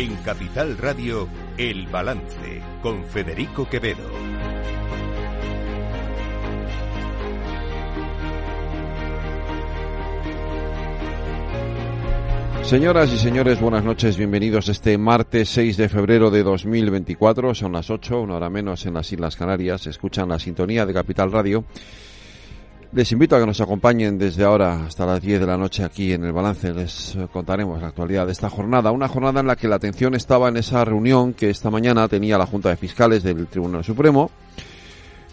En Capital Radio, El Balance, con Federico Quevedo. Señoras y señores, buenas noches, bienvenidos este martes 6 de febrero de 2024, son las 8, una hora menos en las Islas Canarias, escuchan la sintonía de Capital Radio. Les invito a que nos acompañen desde ahora hasta las 10 de la noche aquí en el balance. Les contaremos la actualidad de esta jornada. Una jornada en la que la atención estaba en esa reunión que esta mañana tenía la Junta de Fiscales del Tribunal Supremo,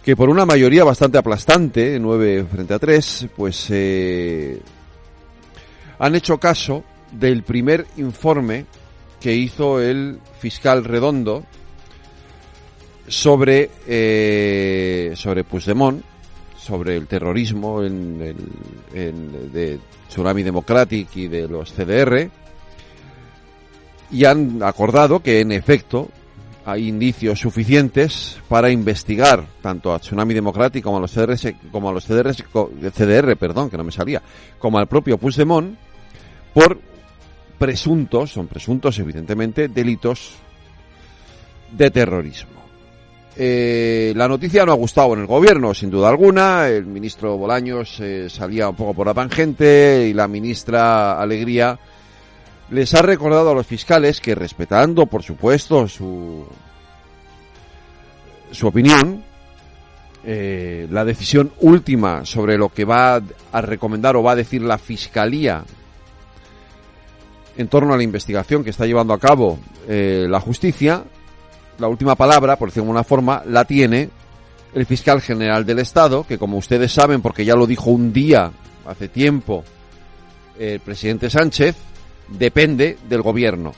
que por una mayoría bastante aplastante, 9 frente a 3, pues eh, han hecho caso del primer informe que hizo el fiscal Redondo sobre, eh, sobre Puigdemont, sobre el terrorismo en el, de Tsunami Democratic y de los CDR, y han acordado que en efecto hay indicios suficientes para investigar tanto a Tsunami Democratic como a los CDR, como a los CDR, CDR perdón, que no me salía, como al propio Puigdemont por presuntos, son presuntos evidentemente, delitos de terrorismo. Eh, la noticia no ha gustado en el gobierno, sin duda alguna. El ministro Bolaños eh, salía un poco por la tangente y la ministra Alegría les ha recordado a los fiscales que respetando, por supuesto, su, su opinión, eh, la decisión última sobre lo que va a recomendar o va a decir la Fiscalía en torno a la investigación que está llevando a cabo la justicia, la última palabra, por decirlo de alguna forma, la tiene el fiscal general del Estado, que como ustedes saben, porque ya lo dijo un día, hace tiempo, el presidente Sánchez, depende del gobierno.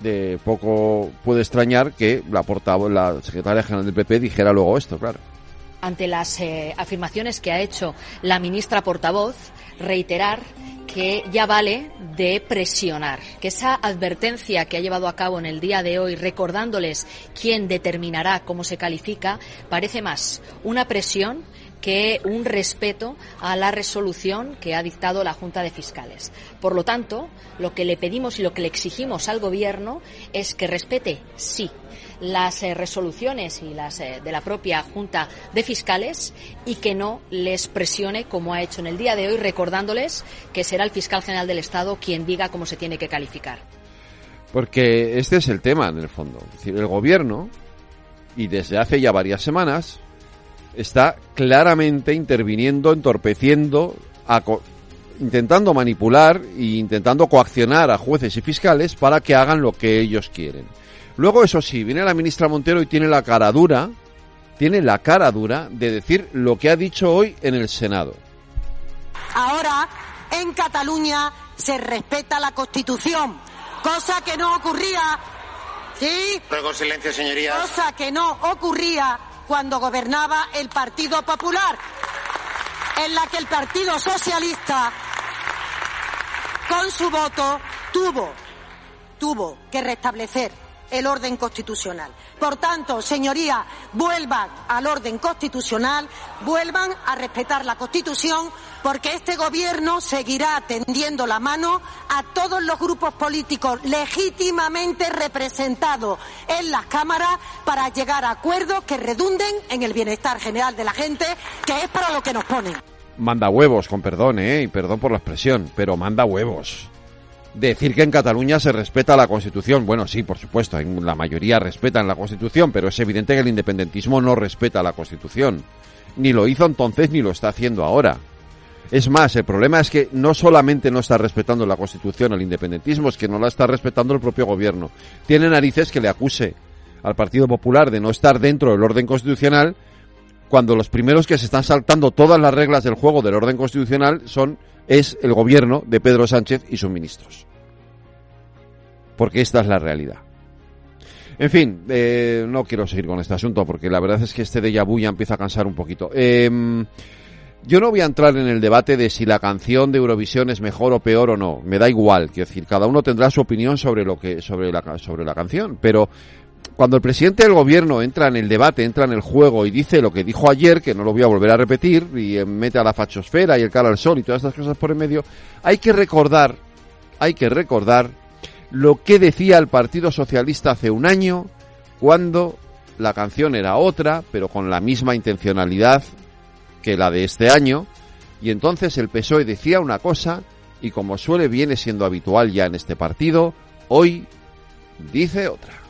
De poco puede extrañar que la portavoz, la secretaria general del PP dijera luego esto, claro. Ante las eh, afirmaciones que ha hecho la ministra portavoz, reiterar que ya vale de presionar, que esa advertencia que ha llevado a cabo en el día de hoy, recordándoles quién determinará cómo se califica, parece más una presión que un respeto a la resolución que ha dictado la Junta de Fiscales. Por lo tanto, lo que le pedimos y lo que le exigimos al Gobierno es que respete, sí, las eh, resoluciones y las eh, de la propia Junta de Fiscales y que no les presione como ha hecho en el día de hoy, recordándoles que será el fiscal general del Estado quien diga cómo se tiene que calificar. Porque este es el tema en el fondo. Es decir, el gobierno, y desde hace ya varias semanas, está claramente interviniendo, entorpeciendo, intentando manipular e intentando coaccionar a jueces y fiscales para que hagan lo que ellos quieren. Luego, eso sí, viene la ministra Montero y tiene la cara dura, tiene la cara dura de decir lo que ha dicho hoy en el Senado. Ahora, en Cataluña se respeta la Constitución, cosa que no ocurría. ¿Sí? Ruego silencio, señoría. Cosa que no ocurría cuando gobernaba el Partido Popular, en la que el Partido Socialista, con su voto, tuvo, tuvo que restablecer el orden constitucional. Por tanto, señorías, vuelvan al orden constitucional, vuelvan a respetar la Constitución, porque este Gobierno seguirá tendiendo la mano a todos los grupos políticos legítimamente representados en las cámaras para llegar a acuerdos que redunden en el bienestar general de la gente, que es para lo que nos ponen. Manda huevos, con perdón, ¿eh? Y perdón por la expresión, pero manda huevos decir que en Cataluña se respeta la Constitución. Bueno, sí, por supuesto, en la mayoría respetan la Constitución, pero es evidente que el independentismo no respeta la Constitución. Ni lo hizo entonces ni lo está haciendo ahora. Es más, el problema es que no solamente no está respetando la Constitución el independentismo, es que no la está respetando el propio gobierno. Tiene narices que le acuse al Partido Popular de no estar dentro del orden constitucional cuando los primeros que se están saltando todas las reglas del juego del orden constitucional son es el gobierno de Pedro Sánchez y sus ministros. Porque esta es la realidad. En fin, eh, no quiero seguir con este asunto porque la verdad es que este de vu ya empieza a cansar un poquito. Em, yo no voy a entrar en el debate de si la canción de Eurovisión es mejor o peor o no. Me da igual, quiero decir, cada uno tendrá su opinión sobre lo que sobre la sobre la canción, pero cuando el presidente del gobierno entra en el debate, entra en el juego y dice lo que dijo ayer, que no lo voy a volver a repetir, y mete a la fachosfera y el cara al sol y todas estas cosas por en medio, hay que recordar hay que recordar lo que decía el Partido Socialista hace un año cuando la canción era otra, pero con la misma intencionalidad que la de este año, y entonces el PSOE decía una cosa y como suele viene siendo habitual ya en este partido, hoy dice otra.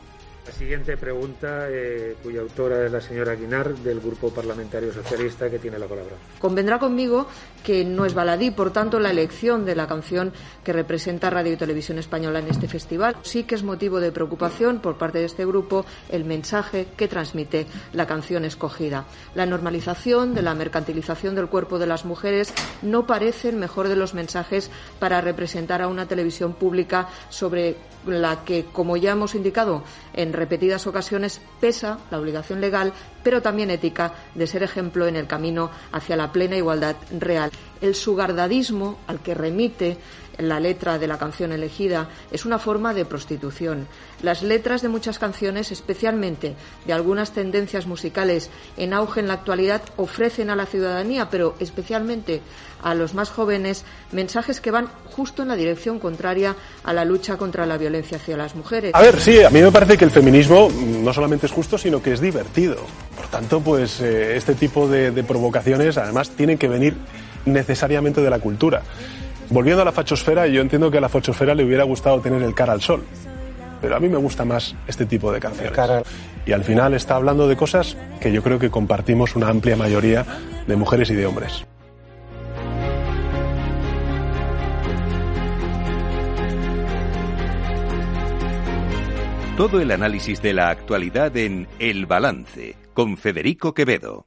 Siguiente pregunta, eh, cuya autora es la señora Guinar, del Grupo Parlamentario Socialista, que tiene la palabra. Convendrá conmigo que no es baladí, por tanto, la elección de la canción que representa Radio y Televisión Española en este festival. Sí que es motivo de preocupación por parte de este grupo el mensaje que transmite la canción escogida. La normalización de la mercantilización del cuerpo de las mujeres no parece el mejor de los mensajes para representar a una televisión pública sobre la que, como ya hemos indicado en repetidas ocasiones, pesa la obligación legal, pero también ética, de ser ejemplo en el camino hacia la plena igualdad real. El sugardadismo al que remite la letra de la canción elegida es una forma de prostitución. Las letras de muchas canciones, especialmente de algunas tendencias musicales en auge en la actualidad, ofrecen a la ciudadanía, pero especialmente a los más jóvenes, mensajes que van justo en la dirección contraria a la lucha contra la violencia hacia las mujeres. A ver, sí, a mí me parece que el feminismo no solamente es justo, sino que es divertido. Por tanto, pues eh, este tipo de, de provocaciones, además, tienen que venir necesariamente de la cultura. Volviendo a la fachosfera, yo entiendo que a la fachosfera le hubiera gustado tener el cara al sol. Pero a mí me gusta más este tipo de canciones. Y al final está hablando de cosas que yo creo que compartimos una amplia mayoría de mujeres y de hombres. Todo el análisis de la actualidad en El Balance con Federico Quevedo.